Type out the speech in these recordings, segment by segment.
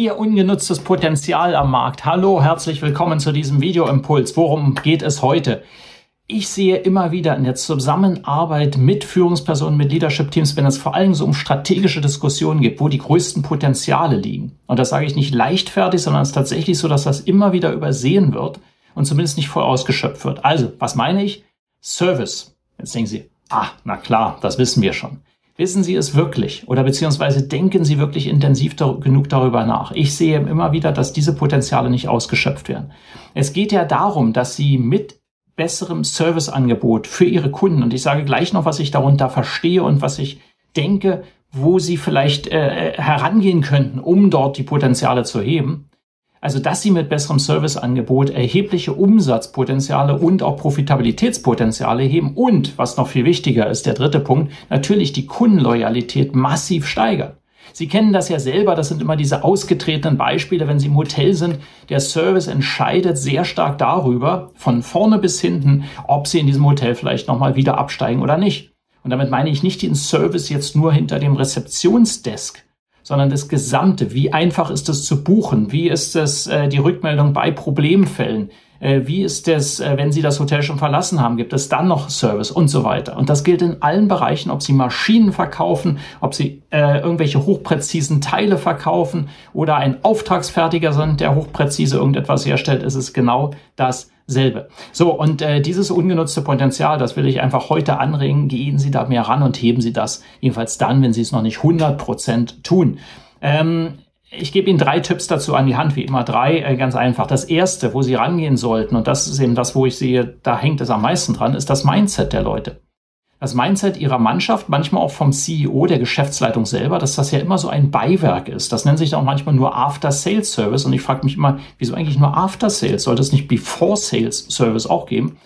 Ihr ungenutztes Potenzial am Markt. Hallo, herzlich willkommen zu diesem Videoimpuls. Worum geht es heute? Ich sehe immer wieder in der Zusammenarbeit mit Führungspersonen, mit Leadership-Teams, wenn es vor allem so um strategische Diskussionen geht, wo die größten Potenziale liegen. Und das sage ich nicht leichtfertig, sondern es ist tatsächlich so, dass das immer wieder übersehen wird und zumindest nicht voll ausgeschöpft wird. Also, was meine ich? Service. Jetzt denken Sie, ah, na klar, das wissen wir schon. Wissen Sie es wirklich oder beziehungsweise denken Sie wirklich intensiv da genug darüber nach? Ich sehe immer wieder, dass diese Potenziale nicht ausgeschöpft werden. Es geht ja darum, dass Sie mit besserem Serviceangebot für Ihre Kunden, und ich sage gleich noch, was ich darunter verstehe und was ich denke, wo Sie vielleicht äh, herangehen könnten, um dort die Potenziale zu heben, also, dass sie mit besserem Serviceangebot erhebliche Umsatzpotenziale und auch Profitabilitätspotenziale heben und, was noch viel wichtiger ist, der dritte Punkt, natürlich die Kundenloyalität massiv steigern. Sie kennen das ja selber, das sind immer diese ausgetretenen Beispiele, wenn Sie im Hotel sind. Der Service entscheidet sehr stark darüber, von vorne bis hinten, ob Sie in diesem Hotel vielleicht nochmal wieder absteigen oder nicht. Und damit meine ich nicht den Service jetzt nur hinter dem Rezeptionsdesk, sondern das Gesamte. Wie einfach ist es zu buchen? Wie ist es äh, die Rückmeldung bei Problemfällen? Äh, wie ist es, äh, wenn Sie das Hotel schon verlassen haben? Gibt es dann noch Service und so weiter? Und das gilt in allen Bereichen, ob Sie Maschinen verkaufen, ob Sie äh, irgendwelche hochpräzisen Teile verkaufen oder ein Auftragsfertiger sind, der hochpräzise irgendetwas herstellt, ist es genau das selbe. So, und äh, dieses ungenutzte Potenzial, das will ich einfach heute anregen. Gehen Sie da mehr ran und heben Sie das, jedenfalls dann, wenn Sie es noch nicht 100 Prozent tun. Ähm, ich gebe Ihnen drei Tipps dazu an die Hand, wie immer drei, äh, ganz einfach. Das erste, wo Sie rangehen sollten, und das ist eben das, wo ich sehe, da hängt es am meisten dran, ist das Mindset der Leute das Mindset ihrer Mannschaft, manchmal auch vom CEO, der Geschäftsleitung selber, dass das ja immer so ein Beiwerk ist. Das nennt sich auch manchmal nur After Sales Service. Und ich frage mich immer, wieso eigentlich nur After Sales? Sollte es nicht Before Sales Service auch geben?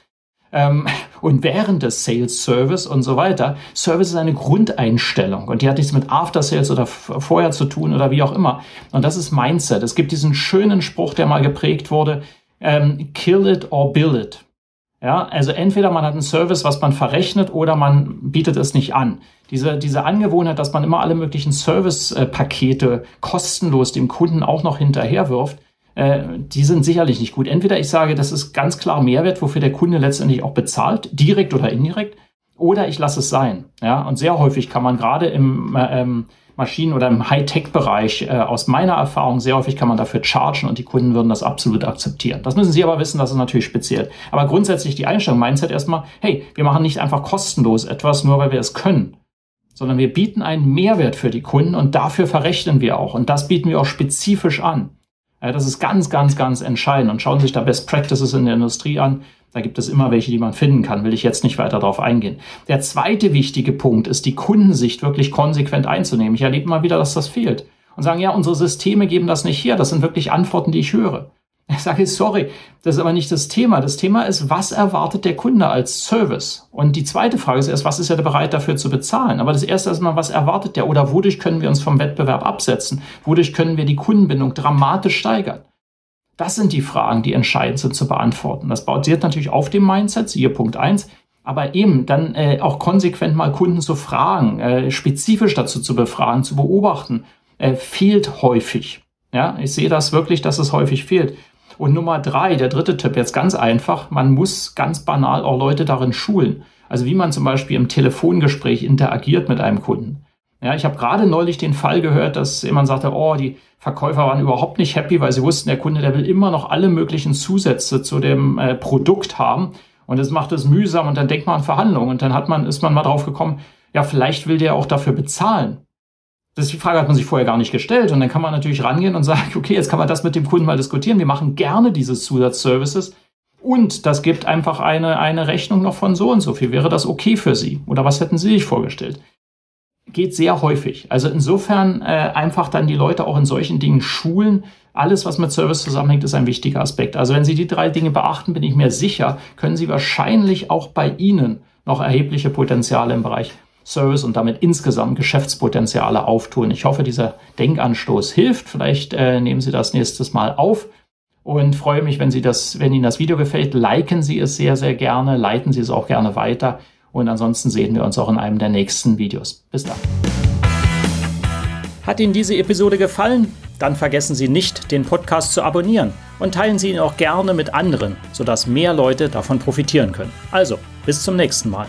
Ähm, und während des Sales Service und so weiter. Service ist eine Grundeinstellung und die hat nichts mit After Sales oder vorher zu tun oder wie auch immer. Und das ist Mindset. Es gibt diesen schönen Spruch, der mal geprägt wurde, ähm, kill it or bill it. Ja, also entweder man hat einen Service, was man verrechnet, oder man bietet es nicht an. Diese, diese Angewohnheit, dass man immer alle möglichen Service-Pakete kostenlos dem Kunden auch noch hinterherwirft, äh, die sind sicherlich nicht gut. Entweder ich sage, das ist ganz klar Mehrwert, wofür der Kunde letztendlich auch bezahlt, direkt oder indirekt, oder ich lasse es sein. Ja, und sehr häufig kann man gerade im ähm, Maschinen- oder im Hightech-Bereich äh, aus meiner Erfahrung sehr häufig kann man dafür chargen und die Kunden würden das absolut akzeptieren. Das müssen Sie aber wissen, das ist natürlich speziell. Aber grundsätzlich die Einstellung, Mindset erstmal, hey, wir machen nicht einfach kostenlos etwas, nur weil wir es können, sondern wir bieten einen Mehrwert für die Kunden und dafür verrechnen wir auch. Und das bieten wir auch spezifisch an. Ja, das ist ganz, ganz, ganz entscheidend. Und schauen Sie sich da Best Practices in der Industrie an. Da gibt es immer welche, die man finden kann, will ich jetzt nicht weiter darauf eingehen. Der zweite wichtige Punkt ist, die Kundensicht wirklich konsequent einzunehmen. Ich erlebe mal wieder, dass das fehlt. Und sagen, ja, unsere Systeme geben das nicht her. Das sind wirklich Antworten, die ich höre. Ich sage, sorry, das ist aber nicht das Thema. Das Thema ist, was erwartet der Kunde als Service? Und die zweite Frage ist erst, was ist er bereit dafür zu bezahlen? Aber das erste ist mal, was erwartet der? Oder wodurch können wir uns vom Wettbewerb absetzen? Wodurch können wir die Kundenbindung dramatisch steigern? Das sind die Fragen, die entscheidend sind zu beantworten. Das basiert natürlich auf dem Mindset, siehe Punkt eins, aber eben dann äh, auch konsequent mal Kunden zu fragen, äh, spezifisch dazu zu befragen, zu beobachten, äh, fehlt häufig. Ja, ich sehe das wirklich, dass es häufig fehlt. Und Nummer drei, der dritte Tipp, jetzt ganz einfach, man muss ganz banal auch Leute darin schulen. Also wie man zum Beispiel im Telefongespräch interagiert mit einem Kunden. Ja, ich habe gerade neulich den Fall gehört, dass jemand sagte, oh, die Verkäufer waren überhaupt nicht happy, weil sie wussten, der Kunde, der will immer noch alle möglichen Zusätze zu dem äh, Produkt haben. Und das macht es mühsam und dann denkt man an Verhandlungen und dann hat man, ist man mal drauf gekommen, ja, vielleicht will der auch dafür bezahlen. Das ist die Frage hat man sich vorher gar nicht gestellt. Und dann kann man natürlich rangehen und sagen, okay, jetzt kann man das mit dem Kunden mal diskutieren. Wir machen gerne diese Zusatzservices. Und das gibt einfach eine, eine Rechnung noch von so und so viel. Wäre das okay für Sie? Oder was hätten Sie sich vorgestellt? Geht sehr häufig. Also insofern äh, einfach dann die Leute auch in solchen Dingen schulen. Alles, was mit Service zusammenhängt, ist ein wichtiger Aspekt. Also wenn Sie die drei Dinge beachten, bin ich mir sicher, können Sie wahrscheinlich auch bei Ihnen noch erhebliche Potenziale im Bereich Service und damit insgesamt Geschäftspotenziale auftun. Ich hoffe, dieser Denkanstoß hilft. Vielleicht äh, nehmen Sie das nächstes Mal auf und freue mich, wenn Sie das, wenn Ihnen das Video gefällt, liken Sie es sehr, sehr gerne, leiten Sie es auch gerne weiter. Und ansonsten sehen wir uns auch in einem der nächsten Videos. Bis dann. Hat Ihnen diese Episode gefallen? Dann vergessen Sie nicht, den Podcast zu abonnieren und teilen Sie ihn auch gerne mit anderen, sodass mehr Leute davon profitieren können. Also, bis zum nächsten Mal.